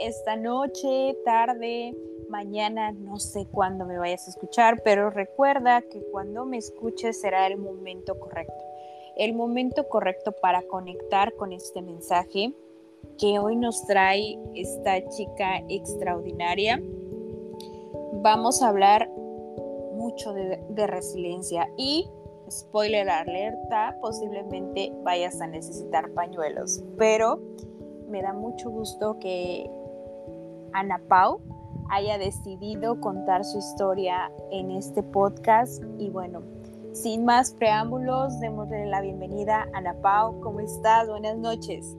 esta noche, tarde, mañana, no sé cuándo me vayas a escuchar, pero recuerda que cuando me escuches será el momento correcto. El momento correcto para conectar con este mensaje que hoy nos trae esta chica extraordinaria. Vamos a hablar mucho de, de resiliencia y spoiler alerta, posiblemente vayas a necesitar pañuelos, pero me da mucho gusto que Ana Pau haya decidido contar su historia en este podcast y bueno, sin más preámbulos, démosle la bienvenida a Ana Pau. ¿Cómo estás? Buenas noches.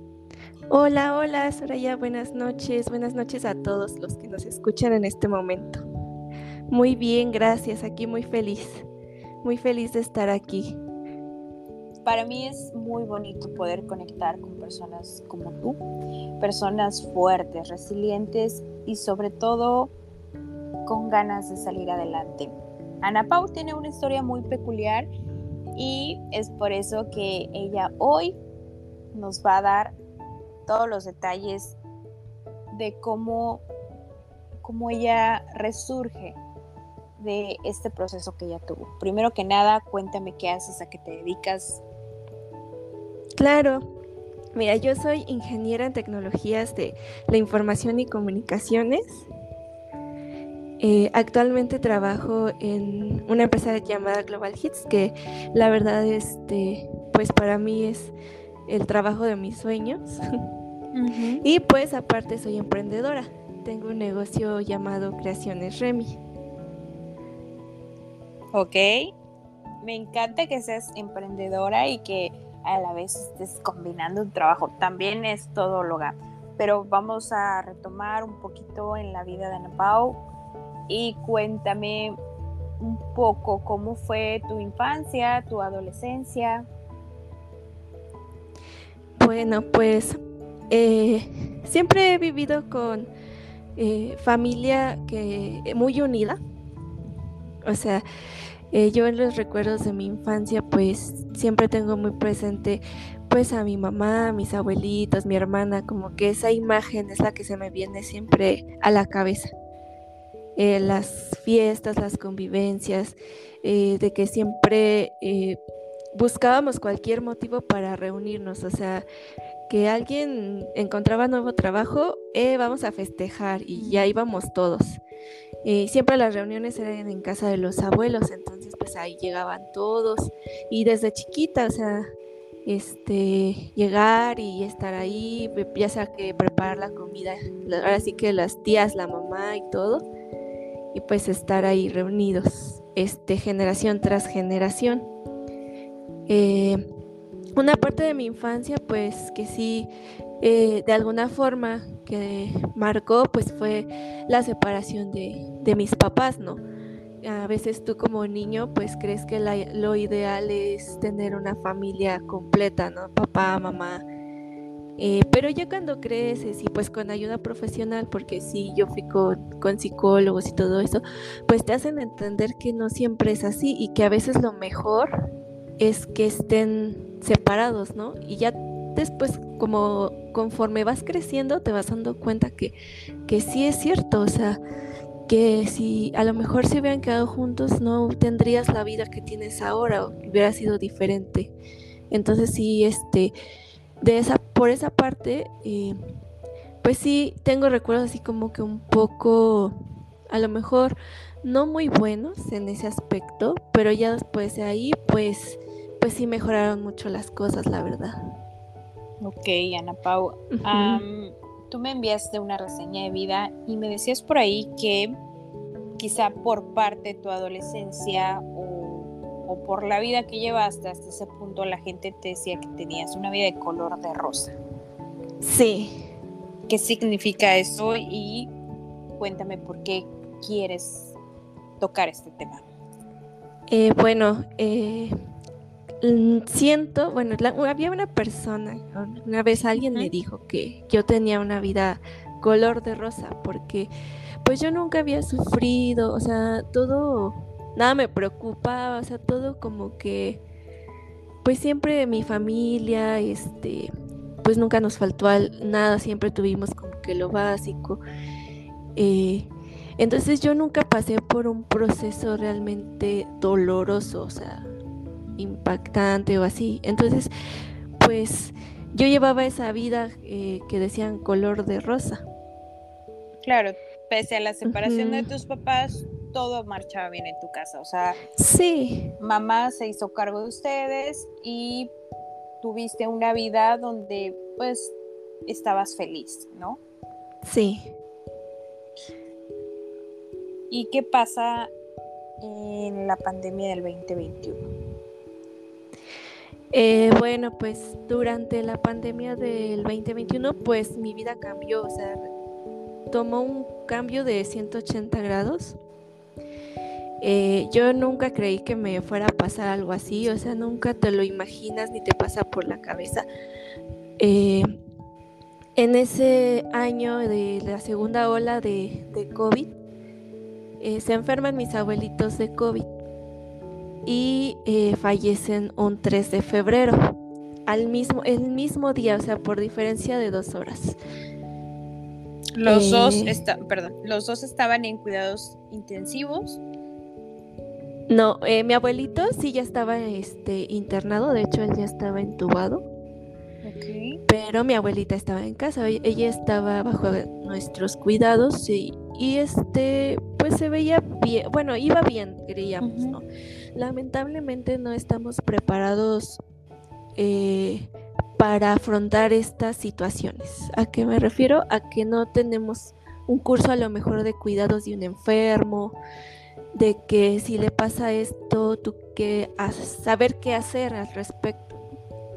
Hola, hola, Soraya, buenas noches. Buenas noches a todos los que nos escuchan en este momento. Muy bien, gracias. Aquí muy feliz. Muy feliz de estar aquí. Para mí es muy bonito poder conectar con personas como tú, personas fuertes, resilientes y sobre todo con ganas de salir adelante. Ana Pau tiene una historia muy peculiar y es por eso que ella hoy nos va a dar todos los detalles de cómo, cómo ella resurge de este proceso que ella tuvo. Primero que nada, cuéntame qué haces, a qué te dedicas, Claro. Mira, yo soy ingeniera en tecnologías de la información y comunicaciones. Eh, actualmente trabajo en una empresa llamada Global Hits, que la verdad, este, pues para mí es el trabajo de mis sueños. y pues aparte soy emprendedora. Tengo un negocio llamado Creaciones Remy. Ok. Me encanta que seas emprendedora y que a la vez estés combinando un trabajo. También es todóloga. Pero vamos a retomar un poquito en la vida de Ana Pau y cuéntame un poco cómo fue tu infancia, tu adolescencia. Bueno, pues eh, siempre he vivido con eh, familia que muy unida. O sea, eh, yo en los recuerdos de mi infancia pues siempre tengo muy presente pues a mi mamá, a mis abuelitos, mi hermana, como que esa imagen es la que se me viene siempre a la cabeza. Eh, las fiestas, las convivencias, eh, de que siempre buscábamos cualquier motivo para reunirnos, o sea, que alguien encontraba nuevo trabajo, vamos a festejar y ya íbamos todos. siempre las reuniones eran en casa de los abuelos, entonces pues ahí llegaban todos y desde chiquita, o sea, este, llegar y estar ahí, ya sea que preparar la comida, ahora sí que las tías, la mamá y todo, y pues estar ahí reunidos, este, generación tras generación. Eh, una parte de mi infancia, pues que sí, eh, de alguna forma que marcó, pues fue la separación de, de mis papás, ¿no? a veces tú como niño pues crees que lo ideal es tener una familia completa, ¿no? Papá, mamá. Eh, pero ya cuando creces y pues con ayuda profesional, porque sí, yo fui con, con, psicólogos y todo eso, pues te hacen entender que no siempre es así y que a veces lo mejor es que estén separados, ¿no? Y ya después como conforme vas creciendo te vas dando cuenta que, que sí es cierto, o sea, que si a lo mejor se hubieran quedado juntos no tendrías la vida que tienes ahora o hubiera sido diferente. Entonces sí, este, de esa, por esa parte, eh, pues sí tengo recuerdos así como que un poco, a lo mejor no muy buenos en ese aspecto, pero ya después de ahí, pues, pues sí mejoraron mucho las cosas, la verdad. Ok, Ana Pau tú me enviaste una reseña de vida y me decías por ahí que quizá por parte de tu adolescencia o, por la vida que llevaste hasta ese punto la gente te decía que tenías una vida de color de rosa. Sí. ¿Qué significa eso? Y cuéntame por qué quieres tocar este tema. Eh, bueno, eh, siento, bueno, había una persona, una vez alguien me dijo que yo tenía una vida color de rosa, porque pues yo nunca había sufrido, o sea, todo, nada me preocupaba, o sea, todo como que, pues siempre mi familia, este, pues nunca nos faltó nada, siempre tuvimos como que lo básico. Eh, entonces yo nunca pasé por un proceso realmente doloroso, o sea, impactante o así. Entonces, pues yo llevaba esa vida eh, que decían color de rosa. Claro, pese a la separación de tus papás, todo marchaba bien en tu casa. O sea, sí. Mamá se hizo cargo de ustedes y tuviste una vida donde pues estabas feliz, ¿no? Sí. ¿Y qué pasa en la pandemia del 2021? Eh, bueno, pues durante la pandemia del 2021, pues mi vida cambió, o sea, tomó un cambio de 180 grados. Eh, yo nunca creí que me fuera a pasar algo así, o sea, nunca te lo imaginas ni te pasa por la cabeza. Eh, en ese año de la segunda ola de, COVID, se enferman mis abuelitos de COVID y eh, fallecen un 3 de febrero, al mismo, el mismo día, o sea, por diferencia de dos horas. Los dos, eh, perdón, los dos estaban en cuidados intensivos. No, mi abuelito sí ya estaba este, internado, de hecho él ya estaba entubado. Pero mi abuelita estaba en casa, ella estaba bajo nuestros cuidados y, y este, pues se veía bien, bueno, iba bien, creíamos, ¿no? Lamentablemente no estamos preparados eh, para afrontar estas situaciones. ¿A qué me refiero? A que no tenemos un curso a lo mejor de cuidados de un enfermo, de que si le pasa esto, tú que saber qué hacer al respecto.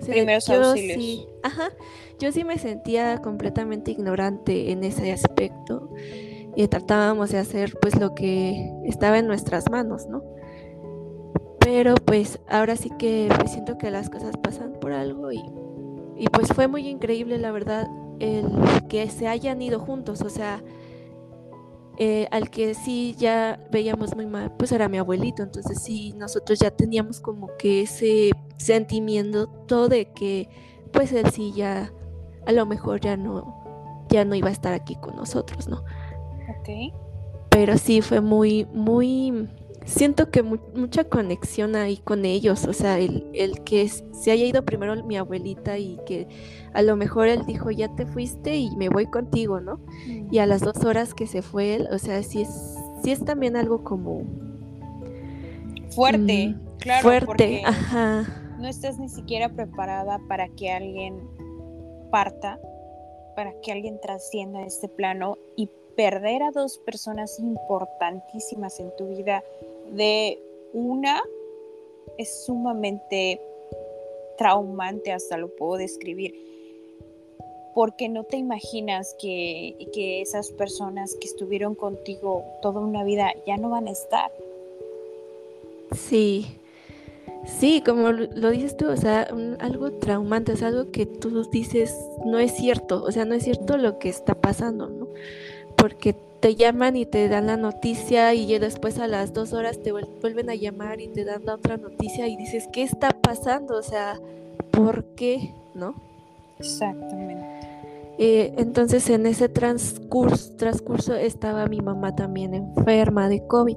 Primeros auxilios. Sí, ajá, yo sí me sentía completamente ignorante en ese aspecto y tratábamos de hacer pues lo que estaba en nuestras manos, ¿no? Pero pues ahora sí que pues, siento que las cosas pasan por algo y, y pues fue muy increíble la verdad el que se hayan ido juntos, o sea, eh, al que sí ya veíamos muy mal, pues era mi abuelito, entonces sí, nosotros ya teníamos como que ese sentimiento todo de que pues él sí ya a lo mejor ya no, ya no iba a estar aquí con nosotros, ¿no? Pero sí fue muy, muy, siento que mucha conexión ahí con ellos, o sea, el, el, que se haya ido primero mi abuelita y que a lo mejor él dijo, ya te fuiste y me voy contigo, ¿no? Mm. Y a las dos horas que se fue él, o sea, sí es, sí es también algo como... Fuerte, mm, claro. Fuerte, ajá. No estás ni siquiera preparada para que alguien parta, para que alguien trascienda este plano y perder a dos personas importantísimas en tu vida de una es sumamente traumante, hasta lo puedo describir, porque no te imaginas que, que esas personas que estuvieron contigo toda una vida ya no van a estar. Sí, sí, como lo dices tú, o sea, algo traumante, es algo que tú dices no es cierto, o sea, no es cierto lo que está pasando, ¿no? porque te llaman y te dan la noticia y después a las dos horas te vuelven a llamar y te dan la otra noticia y dices, ¿qué está pasando? O sea, ¿por qué? ¿No? Exactamente. Eh, entonces en ese transcurso, transcurso estaba mi mamá también enferma de COVID.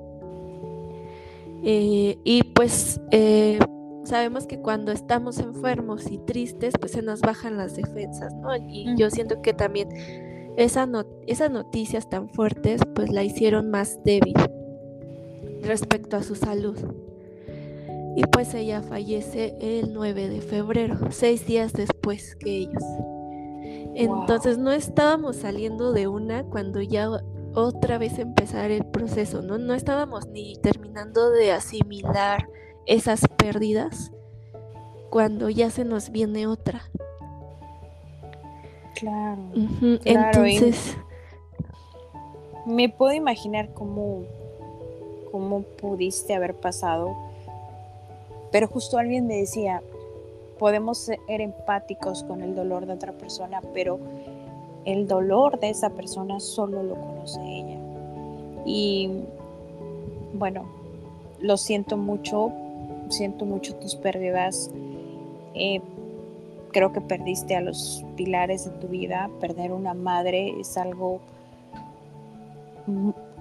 Eh, y pues eh, sabemos que cuando estamos enfermos y tristes, pues se nos bajan las defensas, ¿no? Y yo siento que también esas noticias tan fuertes pues la hicieron más débil respecto a su salud. Y pues ella fallece el 9 de febrero, seis días después que ellos. Entonces no estábamos saliendo de una cuando ya otra vez empezar el proceso, ¿no? No estábamos ni terminando de asimilar esas pérdidas cuando ya se nos viene otra. Claro. Entonces. Me puedo imaginar cómo, cómo pudiste haber pasado. Pero justo alguien me decía, podemos ser empáticos con el dolor de otra persona, pero el dolor de esa persona solo lo conoce ella. Y bueno, lo siento mucho, siento mucho tus pérdidas. Eh, creo que perdiste a los pilares de tu vida. Perder una madre es algo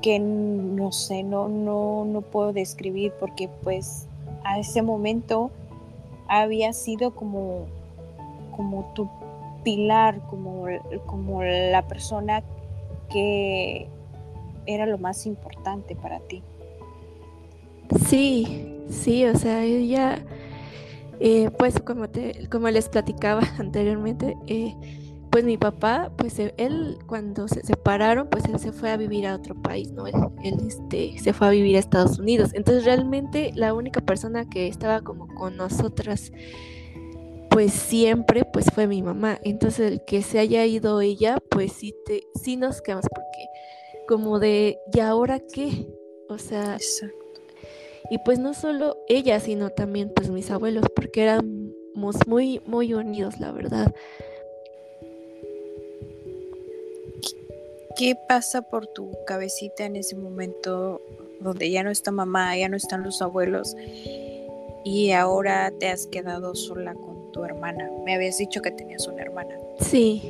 que no sé, no, no, no puedo describir porque pues a ese momento había sido como, como tu pilar, como, como la persona que era lo más importante para ti. Sí, sí, o sea, ella, eh, pues como, te, como les platicaba anteriormente, eh, pues mi papá, pues e, él cuando se separaron, pues él se fue a vivir a otro país, ¿no? Él, este, se fue a vivir a Estados Unidos. Entonces realmente la única persona que estaba como con nosotras, pues siempre, pues fue mi mamá. Entonces el que se haya ido ella, pues sí, te, sí nos quedamos porque como de, ¿y ahora qué? O sea... Y pues no solo ella, sino también pues mis abuelos, porque éramos muy, muy unidos, la verdad. ¿Qué pasa por tu cabecita en ese momento donde ya no está mamá, ya no están los abuelos y ahora te has quedado sola con tu hermana? Me habías dicho que tenías una hermana. Sí.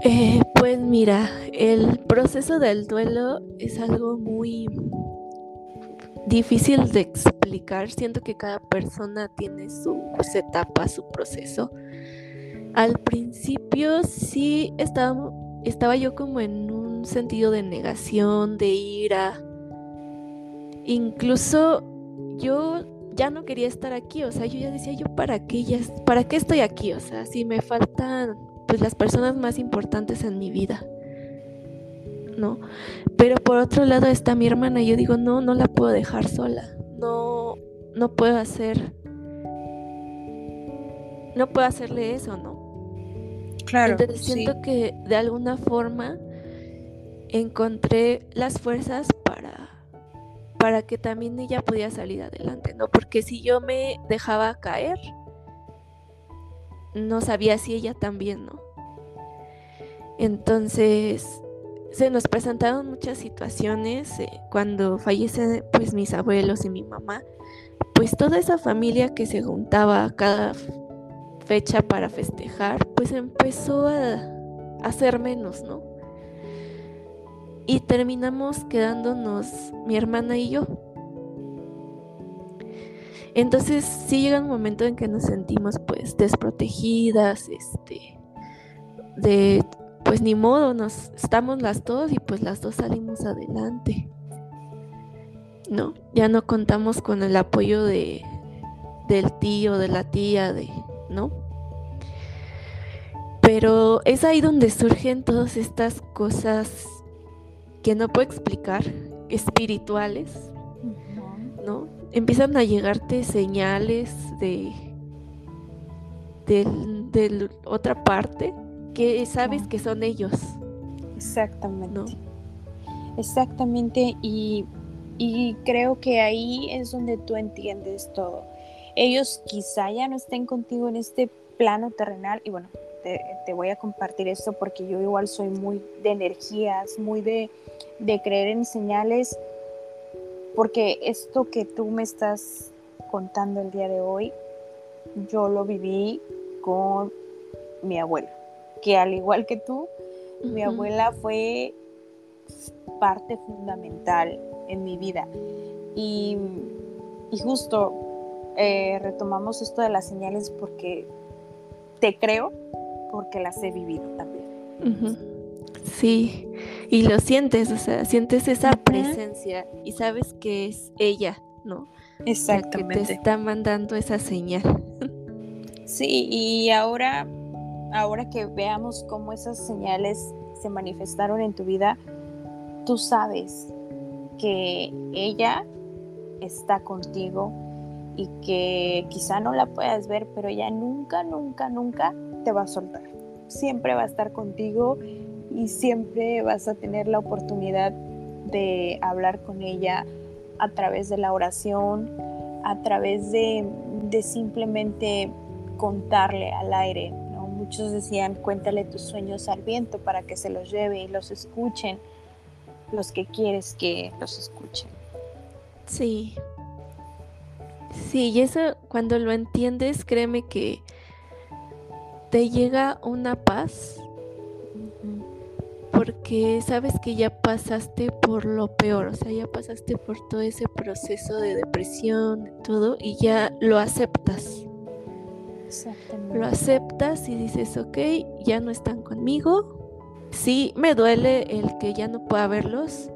Eh, pues mira, el proceso del duelo es algo muy difícil de explicar. Siento que cada persona tiene su etapa, su proceso. Al principio sí estaba, estaba yo como en un sentido de negación, de ira. Incluso yo ya no quería estar aquí, o sea, yo ya decía, yo para qué, ya, para qué estoy aquí, o sea, si me faltan pues las personas más importantes en mi vida. ¿No? Pero por otro lado está mi hermana y yo digo, no, no la puedo dejar sola. No, no puedo hacer no puedo hacerle eso, ¿no? Claro. Entonces siento que de alguna forma encontré las fuerzas para, para que también ella pudiera salir adelante, ¿no? Porque si yo me dejaba caer, no sabía si ella también, ¿no? Entonces se nos presentaron muchas situaciones eh, cuando fallecen pues mis abuelos y mi mamá, pues toda esa familia que se juntaba cada fecha para festejar, pues empezó a, hacer menos, ¿no? Y terminamos quedándonos mi hermana y yo. Entonces sí llega un momento en que nos sentimos pues desprotegidas, este, de pues ni modo, nos estamos las dos y pues las dos salimos adelante. No, ya no contamos con el apoyo de del tío, de la tía, de ¿no? Pero es ahí donde surgen todas estas cosas que no puedo explicar, espirituales, ¿no? Empiezan a llegarte señales de, de, otra parte que sabes que son ellos. Exactamente. Exactamente, y, y creo que ahí es donde tú entiendes todo ellos quizá ya no estén contigo en este plano terrenal y bueno, te, voy a compartir esto porque yo igual soy muy de energías, muy de, de creer en señales, porque esto que tú me estás contando el día de hoy, yo lo viví con mi abuela, que al igual que tú, mi abuela fue parte fundamental en mi vida. Y, y justo eh, retomamos esto de las señales porque te creo, porque las he vivido también. Sí, y lo sientes, o sea, sientes esa presencia y sabes que es ella, ¿no? Exactamente. que te está mandando esa señal. Sí, y ahora, ahora que veamos cómo esas señales se manifestaron en tu vida, tú sabes que ella está contigo, y que quizá no la puedas ver, pero ella nunca, nunca, nunca te va a soltar. Siempre va a estar contigo y siempre vas a tener la oportunidad de hablar con ella a través de la oración, a través de, simplemente contarle al aire. Muchos decían, cuéntale tus sueños al viento para que se los lleve y los escuchen los que quieres que los escuchen. Sí, Sí, y eso cuando lo entiendes, créeme que te llega una paz porque sabes que ya pasaste por lo peor, o sea, ya pasaste por todo ese proceso de depresión, todo, y ya lo aceptas. Lo aceptas y dices, ok, ya no están conmigo. Sí, me duele el que ya no pueda verlos,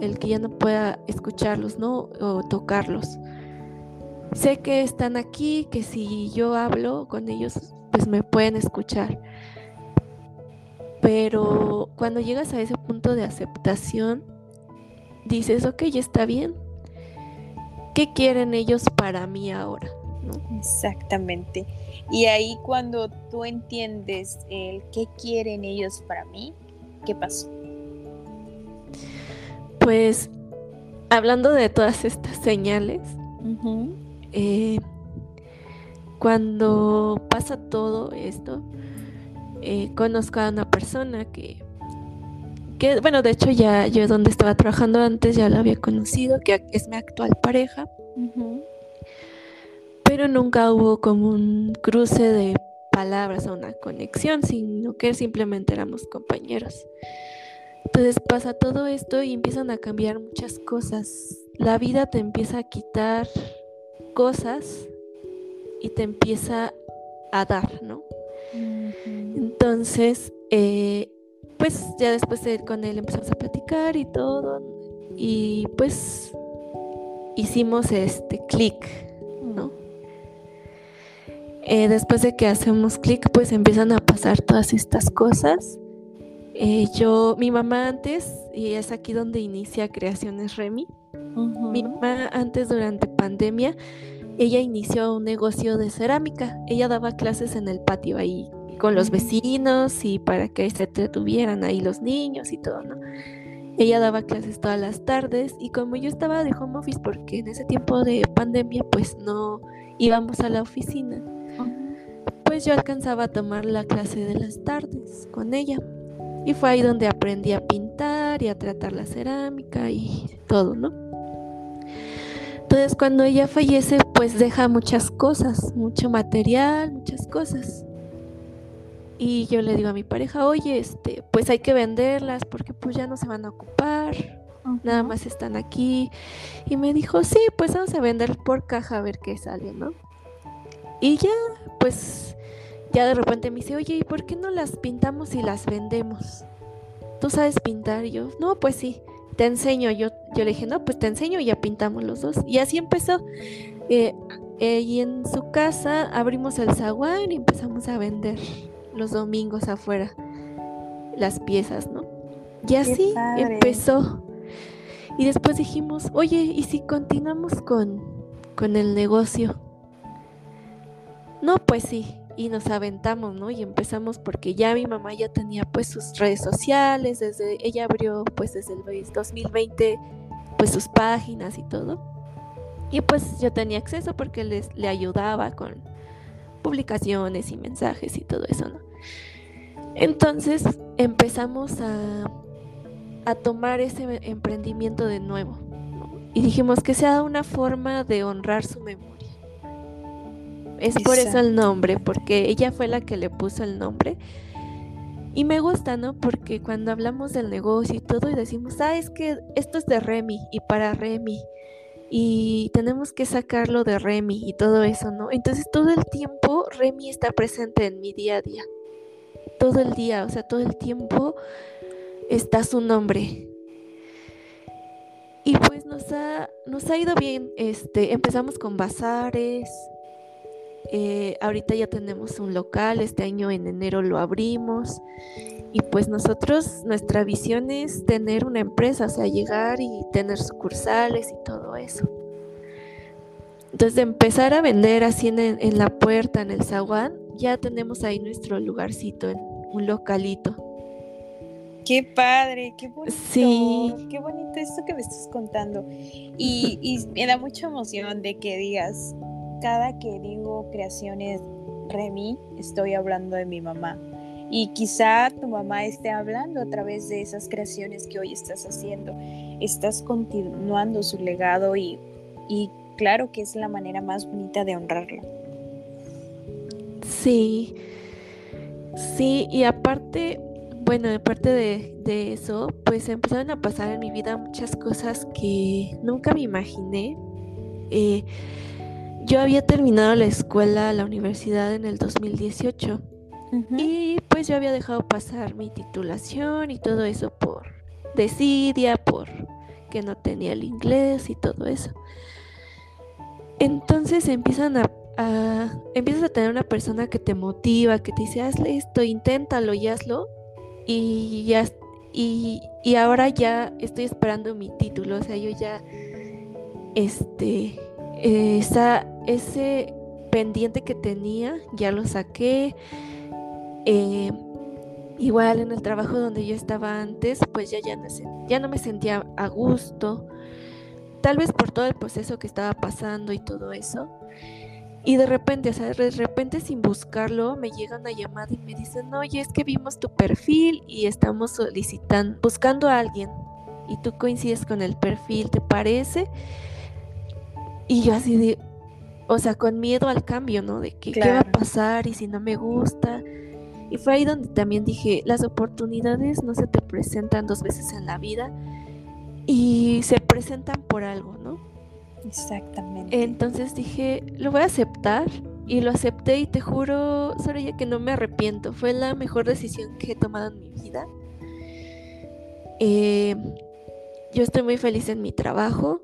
el que ya no pueda escucharlos, ¿no? O tocarlos. Sé que están aquí, que si yo hablo con ellos, pues me pueden escuchar. Pero cuando llegas a ese punto de aceptación, dices, ok, ya está bien. ¿Qué quieren ellos para mí ahora? Exactamente. Y ahí cuando tú entiendes el qué quieren ellos para mí, ¿qué pasó? Pues hablando de todas estas señales, eh, cuando pasa todo esto, eh, conozco a una persona que, que, bueno, de hecho ya yo donde estaba trabajando antes ya la había conocido, que es mi actual pareja, pero nunca hubo como un cruce de palabras o una conexión, sino que simplemente éramos compañeros. Entonces pasa todo esto y empiezan a cambiar muchas cosas. La vida te empieza a quitar cosas y te empieza a dar, ¿no? Entonces, eh, pues ya después de, con él empezamos a platicar y todo. Y pues hicimos este clic. Eh, después de que hacemos clic, pues empiezan a pasar todas estas cosas. Eh, yo, mi mamá antes, y es aquí donde inicia Creaciones Remy, mi mamá antes durante pandemia, ella inició un negocio de cerámica. Ella daba clases en el patio ahí con los vecinos y para que se entretuvieran ahí los niños y todo, ¿no? Ella daba clases todas las tardes y como yo estaba de home office porque en ese tiempo de pandemia pues no íbamos a la oficina, pues yo alcanzaba a tomar la clase de las tardes con ella. Y fue ahí donde aprendí a pintar y a tratar la cerámica y todo, ¿no? Entonces cuando ella fallece pues deja muchas cosas, mucho material, muchas cosas. Y yo le digo a mi pareja, oye, este, pues hay que venderlas porque pues ya no se van a ocupar, nada más están aquí. Y me dijo, sí, pues vamos a vender por caja a ver qué sale, ¿no? Y ya, pues, ya de repente me dice, oye, ¿y por qué no las pintamos y las vendemos? ¿Tú sabes pintar? Y yo, no, pues sí, te enseño. Yo, yo le dije, no, pues te enseño y ya pintamos los dos. Y así empezó. Eh, eh, y en su casa abrimos el zaguán y empezamos a vender los domingos afuera las piezas, ¿no? Y así empezó. Y después dijimos, oye, ¿y si continuamos con, con el negocio? No, pues sí. Y nos aventamos, ¿no? Y empezamos porque ya mi mamá ya tenía pues sus redes sociales, desde ella abrió pues desde el 2020 pues sus páginas y todo. Y pues yo tenía acceso porque les, le ayudaba con publicaciones y mensajes y todo eso, ¿no? Entonces empezamos a, a tomar ese emprendimiento de nuevo y dijimos que sea una forma de honrar su memoria. Es por eso el nombre, porque ella fue la que le puso el nombre. Y me gusta, ¿no? Porque cuando hablamos del negocio y todo y decimos, ah, es que esto es de Remy y para Remy y tenemos que sacarlo de Remy y todo eso, ¿no? Entonces todo el tiempo Remy está presente en mi día a día todo el día, o sea, todo el tiempo está su nombre. Y pues nos ha, nos ha ido bien. Este, empezamos con bazares. Eh, ahorita ya tenemos un local, este año en enero lo abrimos. Y pues nosotros, nuestra visión es tener una empresa, o sea, llegar y tener sucursales y todo eso. Entonces, de empezar a vender así en, en la puerta, en el zaguán, ya tenemos ahí nuestro lugarcito en un localito. Qué padre, qué bonito. Sí. Qué bonito esto que me estás contando. Y, y me da mucha emoción de que digas, cada que digo creaciones Remy, estoy hablando de mi mamá. Y quizá tu mamá esté hablando a través de esas creaciones que hoy estás haciendo. Estás continuando su legado y, y claro que es la manera más bonita de honrarla. Sí, sí, y aparte, bueno, aparte de, de eso, pues empezaron a pasar en mi vida muchas cosas que nunca me imaginé. Eh, yo había terminado la escuela, la universidad en el 2018 y pues yo había dejado pasar mi titulación y todo eso por desidia, por que no tenía el inglés y todo eso. Entonces empiezan a, empiezas a tener una persona que te motiva, que te dice, hazle esto, inténtalo y hazlo. Y ya y, y ahora ya estoy esperando mi título. O sea, yo ya este esa, ese pendiente que tenía, ya lo saqué. Eh, igual en el trabajo donde yo estaba antes, pues ya, ya, no, ya no me sentía a gusto. Tal vez por todo el proceso que estaba pasando y todo eso. Y de repente, o sea, de repente sin buscarlo, me llega una llamada y me dicen, oye, es que vimos tu perfil y estamos solicitando, buscando a alguien. Y tú coincides con el perfil, ¿te parece? Y yo así de, o sea, con miedo al cambio, ¿no? De que qué va a pasar y si no me gusta. Y fue ahí donde también dije, las oportunidades no se te presentan dos veces en la vida y se presentan por algo, ¿no? Exactamente. Entonces dije, lo voy a aceptar y lo acepté y te juro, Soraya, que no me arrepiento. Fue la mejor decisión que he tomado en mi vida. Eh, yo estoy muy feliz en mi trabajo.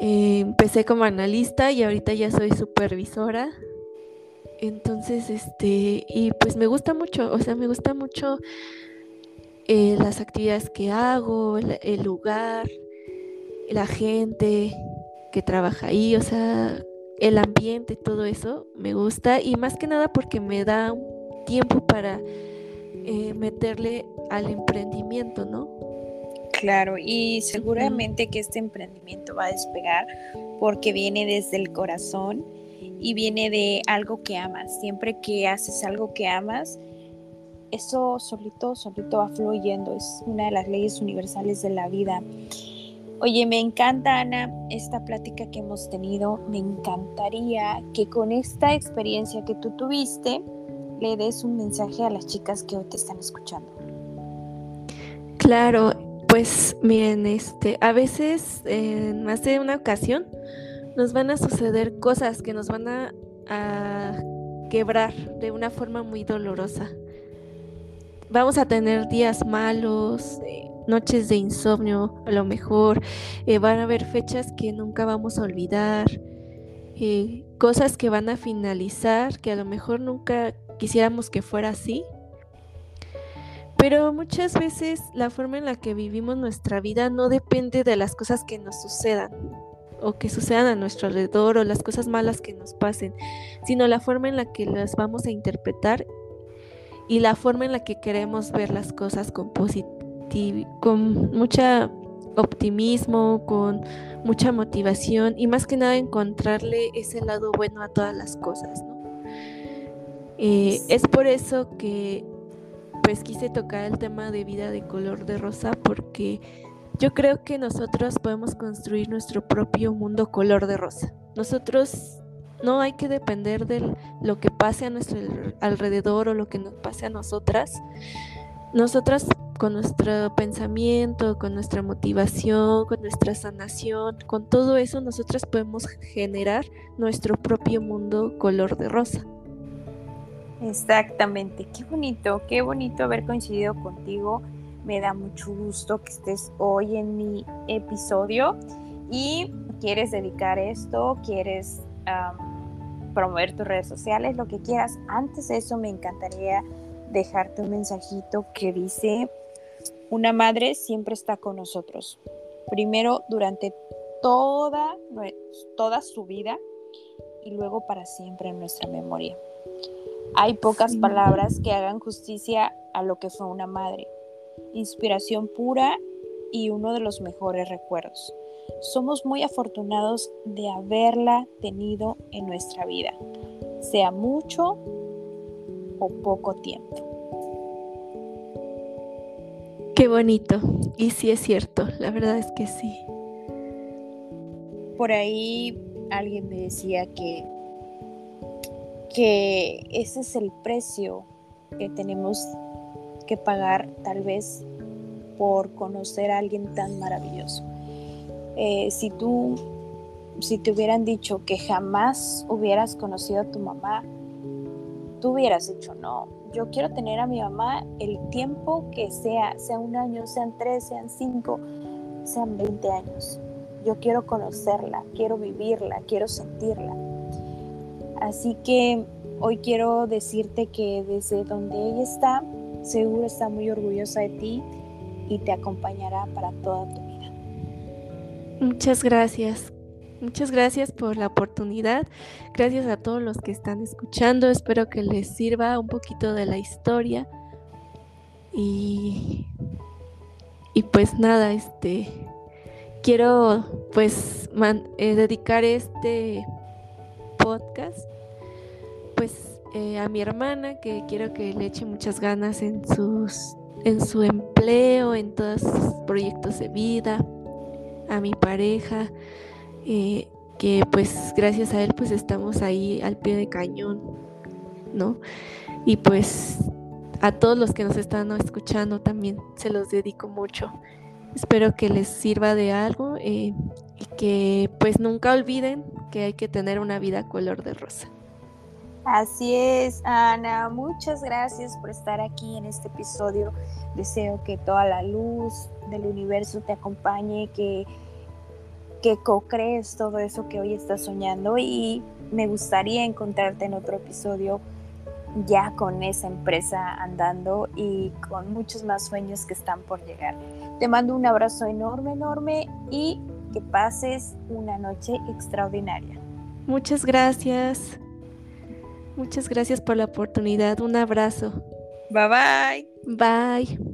Eh, empecé como analista y ahorita ya soy supervisora. Entonces, este, y pues me gusta mucho, o sea, me gusta mucho eh, las actividades que hago, el, lugar, la gente que trabaja ahí, o sea, el ambiente, todo eso me gusta y más que nada porque me da tiempo para eh, meterle al emprendimiento, ¿no? Claro, y seguramente que este emprendimiento va a despegar porque viene desde el corazón y viene de algo que amas. Siempre que haces algo que amas, eso solito, solito va fluyendo. Es una de las leyes universales de la vida. Oye, me encanta, Ana, esta plática que hemos tenido. Me encantaría que con esta experiencia que tú tuviste, le des un mensaje a las chicas que hoy te están escuchando. Claro, pues miren, este, a veces en más de una ocasión nos van a suceder cosas que nos van a, quebrar de una forma muy dolorosa. Vamos a tener días malos, eh, noches de insomnio, a lo mejor eh, van a haber fechas que nunca vamos a olvidar, eh, cosas que van a finalizar, que a lo mejor nunca quisiéramos que fuera así, pero muchas veces la forma en la que vivimos nuestra vida no depende de las cosas que nos sucedan o que sucedan a nuestro alrededor o las cosas malas que nos pasen, sino la forma en la que las vamos a interpretar y la forma en la que queremos ver las cosas con con mucha optimismo, con mucha motivación y más que nada encontrarle ese lado bueno a todas las cosas. Eh, es por eso que pues quise tocar el tema de vida de color de rosa porque yo creo que nosotros podemos construir nuestro propio mundo color de rosa. Nosotros no hay que depender de lo que pase a nuestro alrededor o lo que nos pase a nosotras. Nosotras con nuestro pensamiento, con nuestra motivación, con nuestra sanación, con todo eso nosotras podemos generar nuestro propio mundo color de rosa. Exactamente, qué bonito, qué bonito haber coincidido contigo. Me da mucho gusto que estés hoy en mi episodio y quieres dedicar esto, quieres promover tus redes sociales, lo que quieras. Antes de eso me encantaría dejarte un mensajito que dice, una madre siempre está con nosotros. Primero durante toda, toda su vida y luego para siempre en nuestra memoria. Hay pocas palabras que hagan justicia a lo que fue una madre. Inspiración pura y uno de los mejores recuerdos. Somos muy afortunados de haberla tenido en nuestra vida, sea mucho o poco tiempo. Qué bonito. Y sí es cierto, la verdad es que sí. por ahí alguien me decía que, que ese es el precio que tenemos que pagar tal vez por conocer a alguien tan maravilloso. Eh, si tú, si te hubieran dicho que jamás hubieras conocido a tu mamá, tú hubieras dicho, no, yo quiero tener a mi mamá el tiempo que sea, sea un año, sean tres, sean cinco, sean 20 años. Yo quiero conocerla, quiero vivirla, quiero sentirla. Así que hoy quiero decirte que desde donde ella está, seguro está muy orgullosa de ti y te acompañará para toda tu vida. Muchas gracias. Muchas gracias por la oportunidad. Gracias a todos los que están escuchando. Espero que les sirva un poquito de la historia. Y, y pues nada, este quiero pues eh, dedicar este podcast eh, a mi hermana que quiero que le eche muchas ganas en sus en su empleo, en todos sus proyectos de vida, a mi pareja, eh, que pues gracias a él pues estamos ahí al pie de cañón, ¿no? Y pues a todos los que nos están escuchando también se los dedico mucho. Espero que les sirva de algo eh, y que pues nunca olviden que hay que tener una vida color de rosa. Así es, Ana. Muchas gracias por estar aquí en este episodio. Deseo que toda la luz del universo te acompañe, que, que co-crees todo eso que hoy estás soñando y me gustaría encontrarte en otro episodio ya con esa empresa andando y con muchos más sueños que están por llegar. Te mando un abrazo enorme, enorme y que pases una noche extraordinaria. Muchas gracias. Muchas gracias por la oportunidad. Un abrazo. Bye bye. Bye.